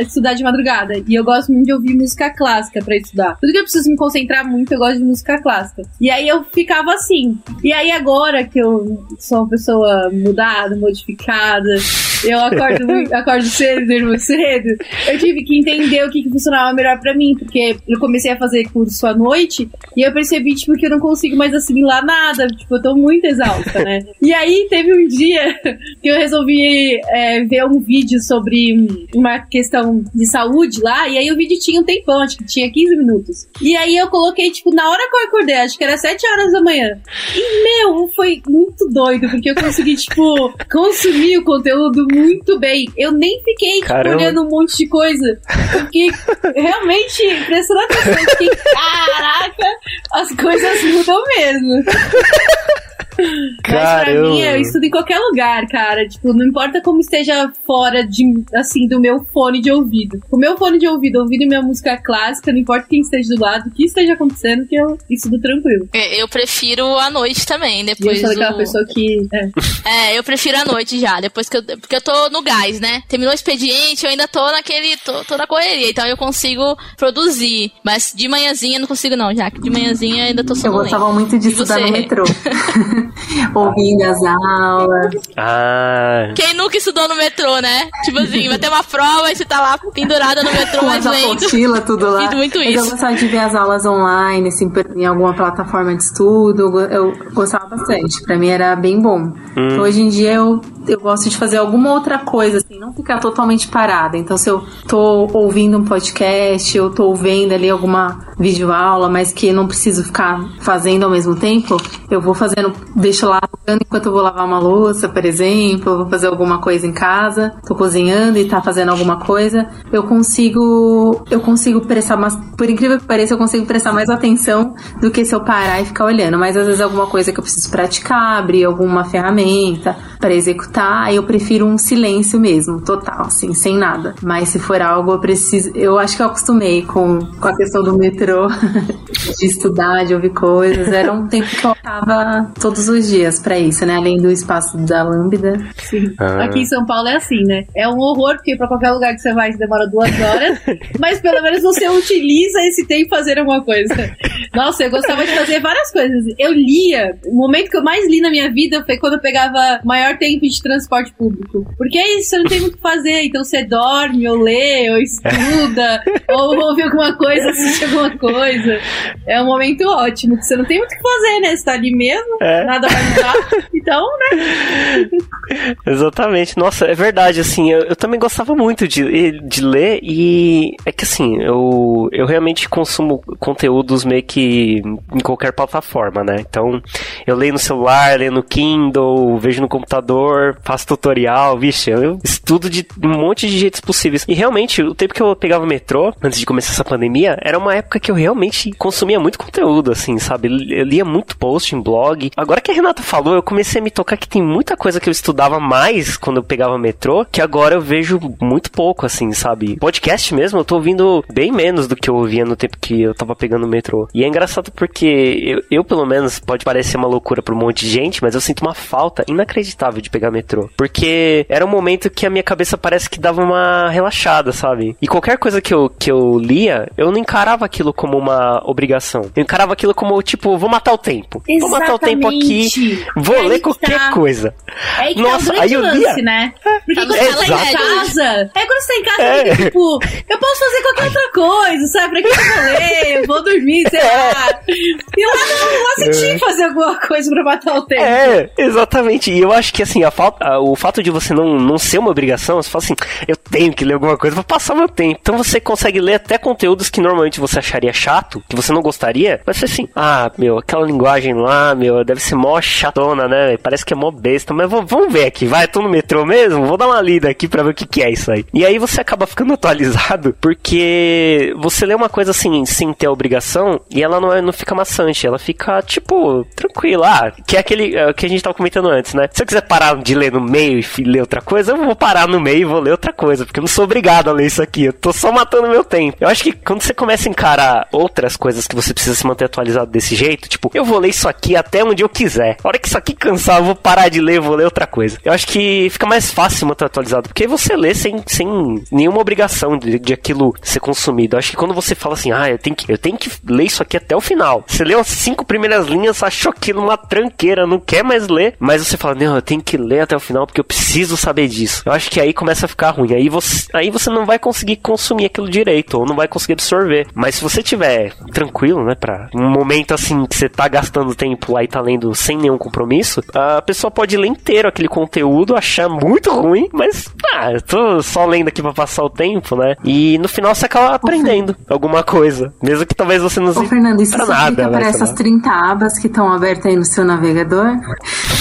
estudar de madrugada. E eu gosto muito de ouvir música clássica para estudar. Tudo que eu preciso me concentrar muito, eu gosto de música clássica. E aí eu ficava assim. E aí agora que eu sou uma pessoa mudada, modificada, eu acordo, muito, acordo cedo, durmo cedo, eu tive que entender o que, que funcionava melhor para mim, porque eu comecei a fazer curso à noite e eu percebi, tipo, que eu não consigo mais assimilar nada. Tipo, eu tô muito exausta, né? E aí teve um dia que eu resolvi é, ver um vídeo sobre uma questão de saúde lá, e aí o vídeo tinha um tempão, acho que tinha 15 minutos. E aí eu coloquei, tipo, na hora que eu acordei, acho que era 7 horas da manhã. E, meu, foi muito doido, porque eu consegui, tipo, consumir o conteúdo muito bem. Eu nem fiquei, tipo, olhando um monte de coisa. Porque realmente, prestando atenção, que caraca, as coisas mudam mesmo. Mas pra mim, eu estudo em qualquer lugar, cara. Tipo, não importa como esteja fora de, assim, do meu fone de ouvido. O meu fone de ouvido, ouvindo minha música clássica, não importa quem esteja do lado, o que esteja acontecendo, que eu estudo tranquilo. É, eu prefiro a noite também, depois. E eu sou aquela pessoa que. É. é. eu prefiro a noite já, depois que eu. Porque eu tô no gás, né? Terminou o expediente, eu ainda tô naquele. tô, tô na correria, então eu consigo produzir. Mas de manhãzinha não consigo, não, já que de manhãzinha ainda tô sonolenta. Eu gostava muito de estudar no metrô. ouvindo as aulas. Ah. Quem nunca estudou no metrô, né? Tipo assim, vai ter uma prova e você tá lá pendurada no metrô, mas lendo. apostila, tudo lá. muito isso. Eu gostava de ver as aulas online, assim, em alguma plataforma de estudo. Eu gostava bastante. Pra mim era bem bom. Hum. Hoje em dia eu eu gosto de fazer alguma outra coisa, assim, não ficar totalmente parada. Então, se eu tô ouvindo um podcast, eu tô vendo ali alguma videoaula, mas que não preciso ficar fazendo ao mesmo tempo, eu vou fazendo, deixo lá enquanto eu vou lavar uma louça, por exemplo, vou fazer alguma coisa em casa, tô cozinhando e tá fazendo alguma coisa, eu consigo, eu consigo prestar, mas por incrível que pareça, eu consigo prestar mais atenção do que se eu parar e ficar olhando. Mas às vezes alguma coisa que eu preciso praticar, abrir alguma ferramenta para executar tá, eu prefiro um silêncio mesmo, total, assim, sem nada. Mas se for algo, eu preciso. Eu acho que eu acostumei com, com a questão do metrô, de estudar, de ouvir coisas. Era um tempo que eu tava todos os dias para isso, né? Além do espaço da Lambda. Sim. Ah. Aqui em São Paulo é assim, né? É um horror, porque pra qualquer lugar que você vai, você demora duas horas. mas pelo menos você utiliza esse tempo fazer alguma coisa. Nossa, eu gostava de fazer várias coisas. Eu lia. O momento que eu mais li na minha vida foi quando eu pegava maior tempo de transporte público. Porque é isso, você não tem muito o que fazer. Então você dorme, ou lê, ou estuda, ou ouve alguma coisa, assiste alguma coisa. É um momento ótimo, que você não tem muito o que fazer, né? Você tá ali mesmo, é. nada vai mudar. Então, né? Exatamente. Nossa, é verdade, assim, eu, eu, também gostava muito de, de ler e é que assim, eu, eu realmente consumo conteúdos meio que em qualquer plataforma, né? Então, eu leio no celular, leio no Kindle, vejo no computador, faço tutorial, vixe, eu estudo de um monte de jeitos possíveis. E realmente, o tempo que eu pegava metrô, antes de começar essa pandemia, era uma época que eu realmente consumia muito conteúdo, assim, sabe? Eu lia muito post em blog. Agora que a Renata falou, eu comecei a me tocar que tem muita coisa que eu estudava mais quando eu pegava metrô, que agora eu vejo muito pouco, assim, sabe? Podcast mesmo, eu tô ouvindo bem menos do que eu ouvia no tempo que eu tava pegando o metrô. E é engraçado porque eu, eu pelo menos, pode parecer uma loucura pra um monte de gente, mas eu sinto uma falta inacreditável de pegar metrô. Porque era um momento que a minha cabeça parece que dava uma relaxada, sabe? E qualquer coisa que eu, que eu lia, eu não encarava aquilo como uma obrigação. Eu encarava aquilo como, tipo, vou matar o tempo. Exatamente. Vou matar o tempo aqui, Vou ler qualquer tá. coisa. É aí que Nossa, tá grande lance, lia. né? Porque quando é, você tá em casa, é quando você tá em casa, é. tipo, eu posso fazer qualquer outra coisa, sabe? Pra que eu vou ler? Eu vou dormir, sei é. Lá. E lá não, lá você tinha que fazer alguma coisa pra matar o tempo. É, exatamente. E eu acho que assim, a falta, o fato de você não, não ser uma obrigação, você fala assim, eu tenho que ler alguma coisa pra passar meu tempo. Então você consegue ler até conteúdos que normalmente você acharia chato, que você não gostaria, mas assim, ah, meu, aquela linguagem lá, meu, deve ser mó chatona, né? Parece que é mó besta, mas vamos ver aqui, vai, tô no metrô mesmo, vou dar uma lida aqui pra ver o que, que é isso aí. E aí você acaba ficando atualizado, porque você lê uma coisa assim, sem ter a obrigação, e ela não, é, não fica maçante, ela fica, tipo, tranquila. Ah, que é aquele é, que a gente tava comentando antes, né? Se eu quiser parar de ler no meio e ler outra coisa, eu vou parar no meio e vou ler outra coisa, porque eu não sou obrigado a ler isso aqui, eu tô só matando meu tempo. Eu acho que quando você começa a encarar outras coisas que você precisa se manter atualizado desse jeito, tipo, eu vou ler isso aqui até onde eu quiser. A hora que isso aqui cansar, eu vou parar de ler, vou ler outra coisa. Eu acho que fica mais fácil manter atualizado, porque você lê sem, sem nenhuma obrigação de, de aquilo ser consumido. Eu acho que quando você fala assim, ah, eu tenho que, eu tenho que ler isso aqui até o final. Você leu as cinco primeiras linhas, achou aquilo uma tranqueira, não quer mais ler, mas você fala, não, eu tenho que ler até o final porque eu preciso saber disso. Eu acho que aí começa a ficar ruim. Aí você, aí você não vai conseguir consumir aquilo direito, ou não vai conseguir absorver. Mas se você tiver tranquilo, né, pra um momento assim que você tá gastando tempo lá e tá lendo sem nenhum compromisso, a pessoa pode ler inteiro aquele conteúdo, achar muito ruim, mas, ah, eu tô só lendo aqui pra passar o tempo, né? E no final você acaba aprendendo alguma coisa. Mesmo que talvez você não Ô, Fernando, isso nada, para essas 30 abas que estão abertas aí no seu navegador?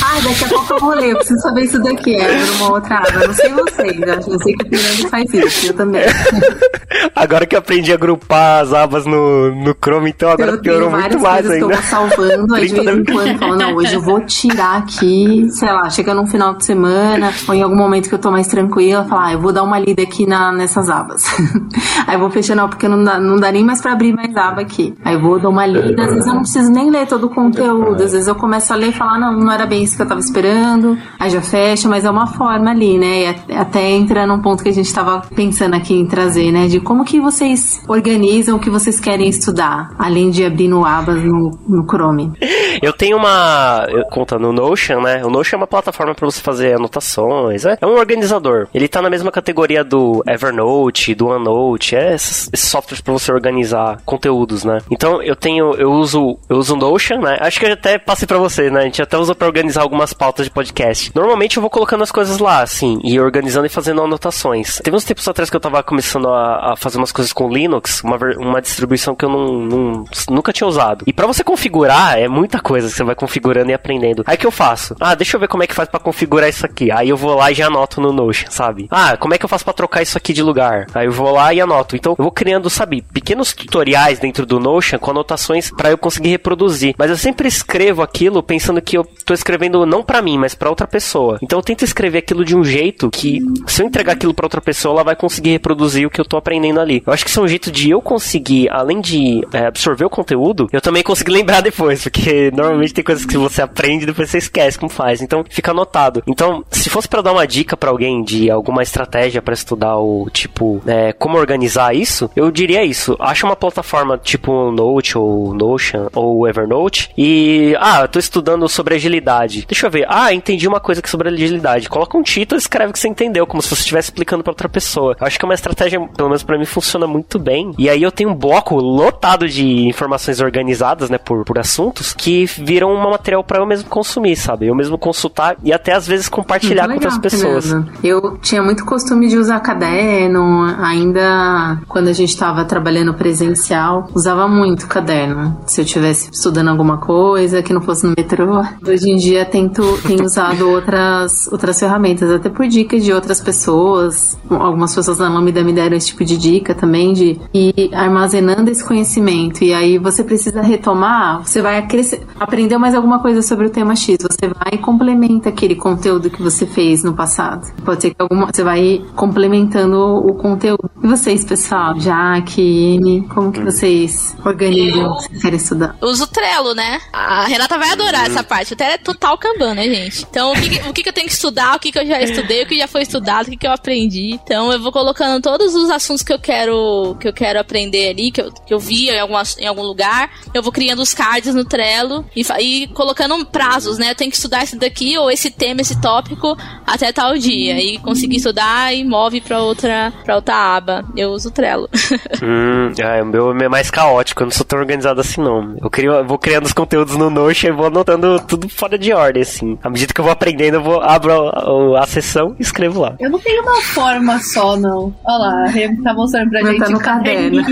Ah, daqui a pouco eu vou ler, eu preciso saber isso daqui. É uma outra aba. Não sei vocês, eu sei que o Fernando faz isso, eu também. agora que eu aprendi a agrupar as abas no, no Chrome, então agora eu piorou muito mais ainda. Eu estou salvando, aí de vez em quando falo, não, hoje eu vou tirar aqui, sei lá, chega num final de semana, ou em algum momento que eu tô mais tranquila, falar, ah, eu vou dar uma lida aqui na, nessas abas. aí eu vou fechando, porque não dá, não dá nem mais pra abrir mais aba aqui. Aí eu vou dar uma lida, às vezes eu não preciso nem ler todo o conteúdo, às vezes eu começo a ler e falar, não, não era bem isso que eu tava esperando, aí já fecha, mas é uma forma ali, né? E até entra num ponto que a gente tava pensando aqui em trazer, né? De como que vocês organizam o que vocês querem estudar, além de abrir no abas no, no Chrome. Eu tenho uma conta no Notion, né? O Notion é uma plataforma para você fazer anotações, é, é um organizador. Ele tá na mesma categoria do Evernote, do OneNote, é esses, esses softwares para você organizar conteúdos, né? Então eu tenho, eu uso, eu uso Notion, né? Acho que eu até passei para você, né? A gente até usa para organizar algumas pautas de podcast. Normalmente eu vou colocando as coisas lá, assim, e organizando e fazendo anotações. Teve uns tempos atrás que eu tava começando a, a fazer umas coisas com Linux, uma, uma distribuição que eu não, não nunca tinha usado. E para você configurar, é muita coisa que você vai configurando e aprendendo. Aí que eu faço? Ah, deixa eu ver como é que faz para configurar isso aqui. Aí eu vou lá e já anoto no Notion, sabe? Ah, como é que eu faço para trocar isso aqui de lugar? Aí eu vou lá e anoto. Então eu vou criando, sabe, pequenos tutoriais dentro do Notion com anotações para eu conseguir reproduzir. Mas eu sempre escrevo aquilo pensando que eu tô escrevendo não para mim, mas para outra pessoa. Então eu tento escrever aquilo de um jeito que se eu entregar aquilo para outra pessoa, ela vai conseguir reproduzir o que eu tô aprendendo ali. Eu acho que isso é um jeito de eu conseguir, além de é, absorver o conteúdo, eu também consigo lembrar depois, porque normalmente tem coisas que você aprende e depois você esquece como faz. Então fica anotado. Então, se fosse para dar uma dica para alguém de alguma estratégia para estudar o tipo é, como organizar isso, eu diria isso. Acha uma plataforma tipo Ou Notion ou Evernote e ah, eu tô estudando sobre agilidade. Deixa eu ver. Ah, entendi uma coisa aqui sobre agilidade. Coloca um título e escreve que você entendeu, como se você estivesse explicando para outra pessoa. Eu acho que é uma estratégia, pelo menos para mim, funciona muito bem. E aí eu tenho um bloco lotado de informações organizadas, né, por, por assuntos, que viram um material para eu mesmo consumir, sabe? Eu mesmo consultar e até às vezes compartilhar com outras pessoas. Eu tinha muito costume de usar caderno, ainda quando a gente estava trabalhando presencial, usava muito caderno. Se eu tivesse estudando alguma coisa que não fosse no metrô. Hoje em dia tento, tenho usado outras, outras ferramentas, até por dicas de outras pessoas. Algumas pessoas da Lambda me deram esse tipo de dica também, de ir armazenando esse conhecimento. E aí você precisa retomar, você vai aprender mais alguma coisa sobre o tema X, você vai e complementa aquele conteúdo que você fez no passado. Pode ser que alguma, você vai complementando o conteúdo. E vocês, pessoal? Jaque, Amy, como que vocês organizam querem estudar? Uso o Trello, né? A Renata vai adorar essa parte. O Trello é total Kanban, né, gente? Então, o que, o que eu tenho que estudar, o que eu já estudei, o que já foi estudado, o que eu aprendi. Então, eu vou colocando todos os assuntos que eu quero que eu quero aprender ali, que eu, que eu vi em, alguma, em algum lugar. Eu vou criando os cards no Trello e, e colocando prazos, né? Eu tenho que estudar esse daqui ou esse tema, esse tópico até tal dia. E conseguir estudar e move pra outra, pra outra aba. Eu uso o Trello. hum, ah, o meu é mais caótico, eu não sou tão organizado assim, não. Eu, crio, eu vou criando os conteúdos no Notion e vou anotando tudo fora de ordem, assim. À medida que eu vou aprendendo, eu vou abro a, a, a sessão e escrevo lá. Eu não tenho uma forma só, não. Olha lá, a tá mostrando pra gente no caderno.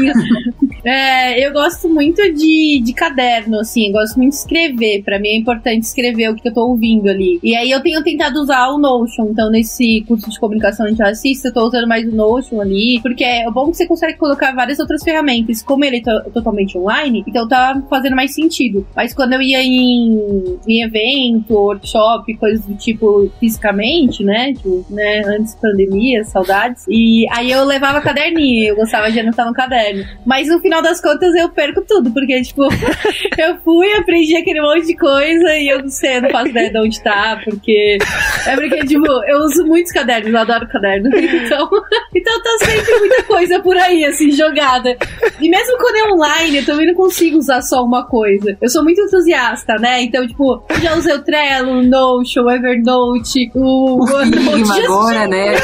É, eu gosto muito de, de caderno, assim, eu gosto muito de escrever. Pra mim é importante escrever o que eu tô ouvindo ali. E aí eu tenho tentado usar o Notion. Então, nesse curso de comunicação antirracista, eu tô usando mais o Notion ali. Porque é bom que você consegue colocar várias outras ferramentas. Como ele é totalmente online, então tá fazendo mais sentido. Mas quando eu ia em, em evento, workshop, coisas do tipo fisicamente, né? Tipo, né? Antes pandemia, saudades. E aí eu levava caderninho, eu gostava de anotar no caderno. Mas no final das contas eu perco tudo, porque, tipo, eu fui, aprendi aquele monte de coisa e eu não sei, eu não faço ideia de onde tá, porque. É porque, tipo, eu uso muitos cadernos, eu adoro caderno. Então, então tá sempre muita coisa por aí, assim, jogada. E mesmo quando é online, eu também não consigo usar só uma coisa. Eu sou muito entusiasta, né? Então, tipo, eu já usei o Trello, o Notion, o Evernote, o. O Figma agora, né?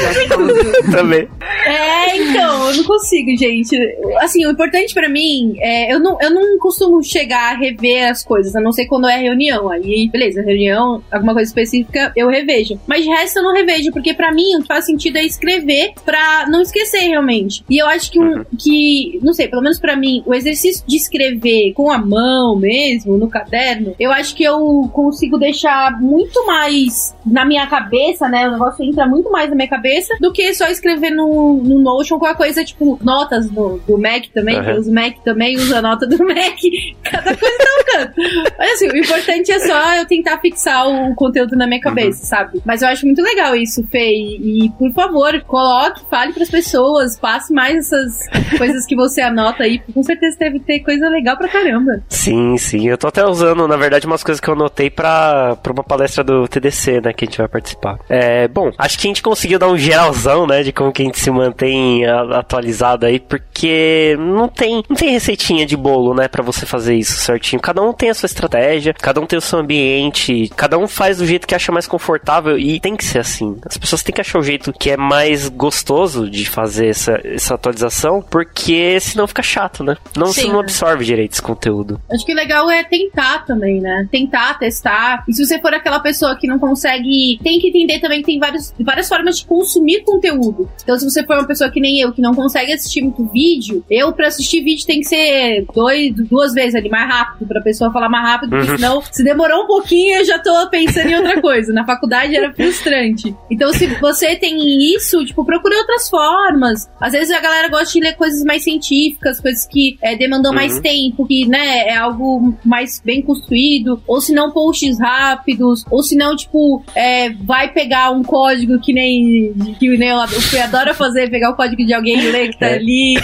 Também. É, então, eu não consigo, gente. Assim, o importante pra pra mim, é, eu, não, eu não costumo chegar a rever as coisas, a não ser quando é reunião. Aí, beleza, reunião, alguma coisa específica, eu revejo. Mas de resto eu não revejo, porque pra mim o que faz sentido é escrever pra não esquecer realmente. E eu acho que, um, uhum. que não sei, pelo menos pra mim, o exercício de escrever com a mão mesmo, no caderno, eu acho que eu consigo deixar muito mais na minha cabeça, né? O negócio entra muito mais na minha cabeça do que só escrever no, no Notion com a coisa, tipo, notas do, do Mac também, uhum. Mac também usa a nota do Mac. Cada coisa tá um canto. Mas assim, o importante é só eu tentar fixar o conteúdo na minha cabeça, uhum. sabe? Mas eu acho muito legal isso, Fê. E, e, por favor, coloque, fale pras pessoas, passe mais essas coisas que você anota aí. Com certeza deve ter coisa legal pra caramba. Sim, sim. Eu tô até usando, na verdade, umas coisas que eu anotei pra, pra uma palestra do TDC, né? Que a gente vai participar. É, bom, acho que a gente conseguiu dar um geralzão, né? De como que a gente se mantém atualizado aí, porque não tem não tem receitinha de bolo, né, para você fazer isso certinho. Cada um tem a sua estratégia, cada um tem o seu ambiente, cada um faz do jeito que acha mais confortável e tem que ser assim. As pessoas têm que achar o jeito que é mais gostoso de fazer essa, essa atualização, porque senão fica chato, né? Não, Sim, não absorve direito esse conteúdo. Acho que o legal é tentar também, né? Tentar, testar. E se você for aquela pessoa que não consegue, tem que entender também que tem vários, várias formas de consumir conteúdo. Então, se você for uma pessoa que nem eu, que não consegue assistir muito vídeo, eu, para assistir vídeo, tem que ser dois, duas vezes ali, mais rápido, pra pessoa falar mais rápido, porque uhum. senão, se demorou um pouquinho, eu já tô pensando em outra coisa. Na faculdade era frustrante. Então, se você tem isso, tipo, procure outras formas. Às vezes a galera gosta de ler coisas mais científicas, coisas que é, demandam uhum. Mais tempo, que, né, é algo mais bem construído, ou se não posts rápidos, ou se não, tipo, é, vai pegar um código que nem, que nem o que adora fazer, pegar o código de alguém e ler que tá é. ali.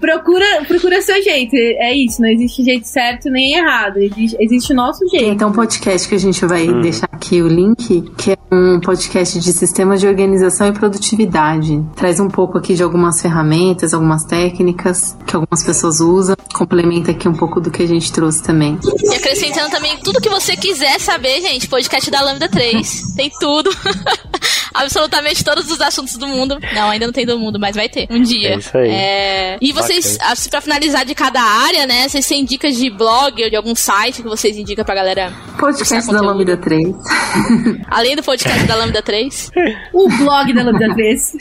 Procura, procura seu jeito. É isso, não existe jeito certo nem errado. Existe, existe o nosso jeito. Tem então um podcast que a gente vai hum. deixar aqui o link, que é um podcast de sistemas de organização e produtividade. Traz um pouco aqui de algumas ferramentas, algumas técnicas que algumas pessoas usam. Complementa aqui um pouco do que a gente trouxe também. E acrescentando também tudo que você quiser saber, gente, podcast da Lambda 3. Tem tudo. absolutamente todos os assuntos do mundo. Não, ainda não tem do mundo, mas vai ter. Um dia. É isso aí. É... E vocês, okay. pra finalizar de cada área, né? Vocês têm dicas de blog ou de algum site que vocês indicam pra galera? Podcast da Lambda 3. Além do podcast da Lambda 3. o blog da Lambda 3.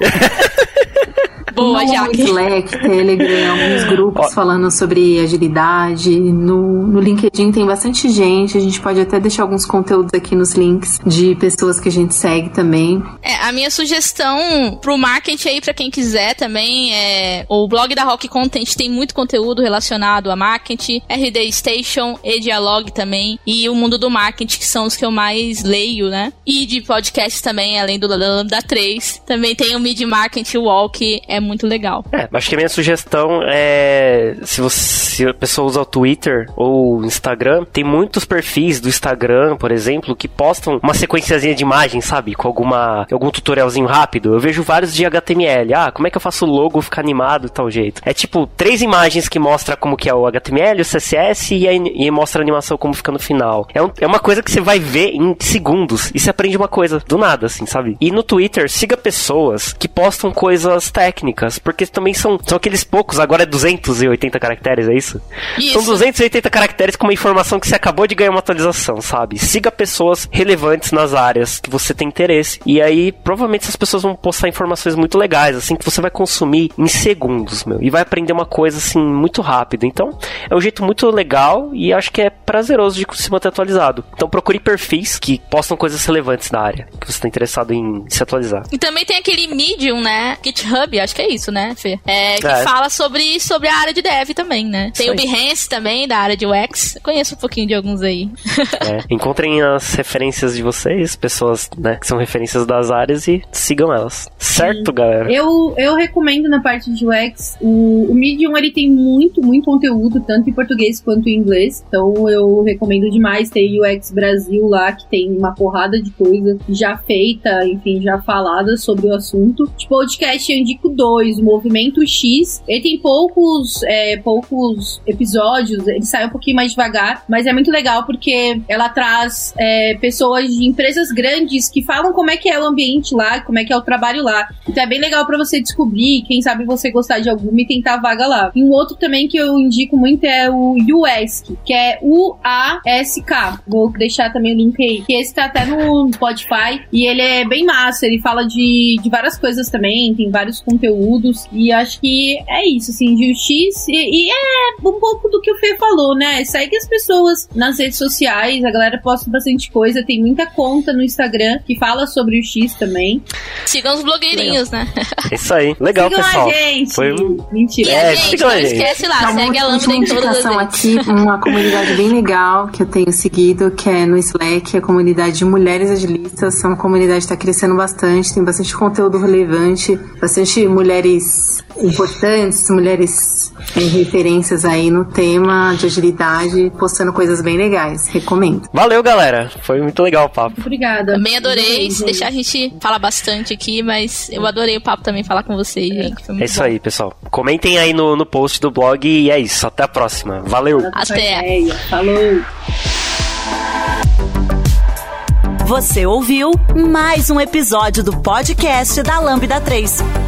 Boa, no Jaque. Slack, Telegram, alguns grupos falando sobre agilidade. No, no LinkedIn tem bastante gente. A gente pode até deixar alguns conteúdos aqui nos links de pessoas que a gente segue também. É, a minha sugestão pro marketing aí, para quem quiser também, é o blog da Rock Content tem muito conteúdo relacionado a marketing, RD Station e Dialog também, e o mundo do marketing, que são os que eu mais leio, né? E de podcast também, além do Lambda 3. Também tem o Mid Marketing Wall, que é muito legal. É, acho que a minha sugestão é se você se a pessoa usa o Twitter ou o Instagram, tem muitos perfis do Instagram, por exemplo, que postam uma sequenciazinha de imagens, sabe, com alguma algum tutorialzinho rápido. Eu vejo vários de HTML. Ah, como é que eu faço o logo ficar animado tal jeito? É tipo três imagens que mostra como que é o HTML, o CSS e, e mostra a animação como fica no final. É, um, é uma coisa que você vai ver em segundos e você aprende uma coisa do nada, assim, sabe? E no Twitter, siga pessoas que postam coisas técnicas, porque também são, são aqueles poucos, agora é 280 caracteres, é isso? isso? São 280 caracteres com uma informação que você acabou de ganhar uma atualização, sabe? Siga pessoas relevantes nas áreas que você tem interesse. E aí, provavelmente essas pessoas vão postar informações muito legais, assim, que você vai consumir em segundos, meu. E vai aprender uma coisa, assim, muito rápido. Então, é um jeito muito legal e acho que é prazeroso de se manter atualizado. Então, procure perfis que postam coisas relevantes na área, que você está interessado em se atualizar. E também tem aquele Medium, né? GitHub, acho que é isso, né, Fê? É, que é. fala sobre, sobre a área de dev também, né? Tem o Behance também, da área de UX. conheço um pouquinho de alguns aí. É, encontrem as referências de vocês, pessoas né, que são referências das áreas e sigam elas. Certo, Sim. galera? Eu, eu recomendo na parte de UX, o, o Medium ele tem muito, muito conteúdo, tanto em português quanto em inglês. Então eu recomendo demais ter UX Brasil lá, que tem uma porrada de coisa já feita, enfim, já falada sobre o assunto. De podcast eu indico dois, o Movimento X. Ele tem poucos, é, poucos episódios, ele sai um pouquinho mais devagar, mas é muito legal porque ela traz é, pessoas de empresas grandes que falam como é que é o ambiente lá, como é que é o trabalho lá. Então é bem legal para você descobrir, quem sabe você gostar de alguma e tentar a vaga lá. E um outro também que eu indico muito é o UASK, que é U-A-S-K. Vou deixar também o link aí. Que esse tá até no Spotify e ele é bem massa, ele fala de, de várias coisas também, tem vários conteúdos e acho que é isso, assim, de X e, e é um pouco do que o Fê falou, né? Segue as pessoas nas redes sociais, a galera posta bastante coisa, tem muita conta no Instagram que fala sobre o X também. Sigam os blogueirinhos, Legal. né? Isso aí. Legal, sigam pessoal. A gente. Foi Mentira. É, gente, sigam não a gente. esquece lá, então, segue a Lambda em todas as aqui, uma comunidade bem legal que eu tenho seguido, que é no Slack, a comunidade de mulheres agilistas. É uma comunidade que está crescendo bastante, tem bastante conteúdo relevante, bastante mulheres importantes, mulheres em referências aí no tema de agilidade, postando coisas bem legais. Recomendo. Valeu, galera. Foi muito legal o papo. Obrigada. Também adorei. Se deixar a gente falar bastante aqui, mas eu adorei o papo também falar com vocês, gente. é isso bom. aí, pessoal. Comentem aí no, no post do blog e é isso. Até a próxima. Valeu. Até. Falou. Você ouviu mais um episódio do podcast da Lambda 3.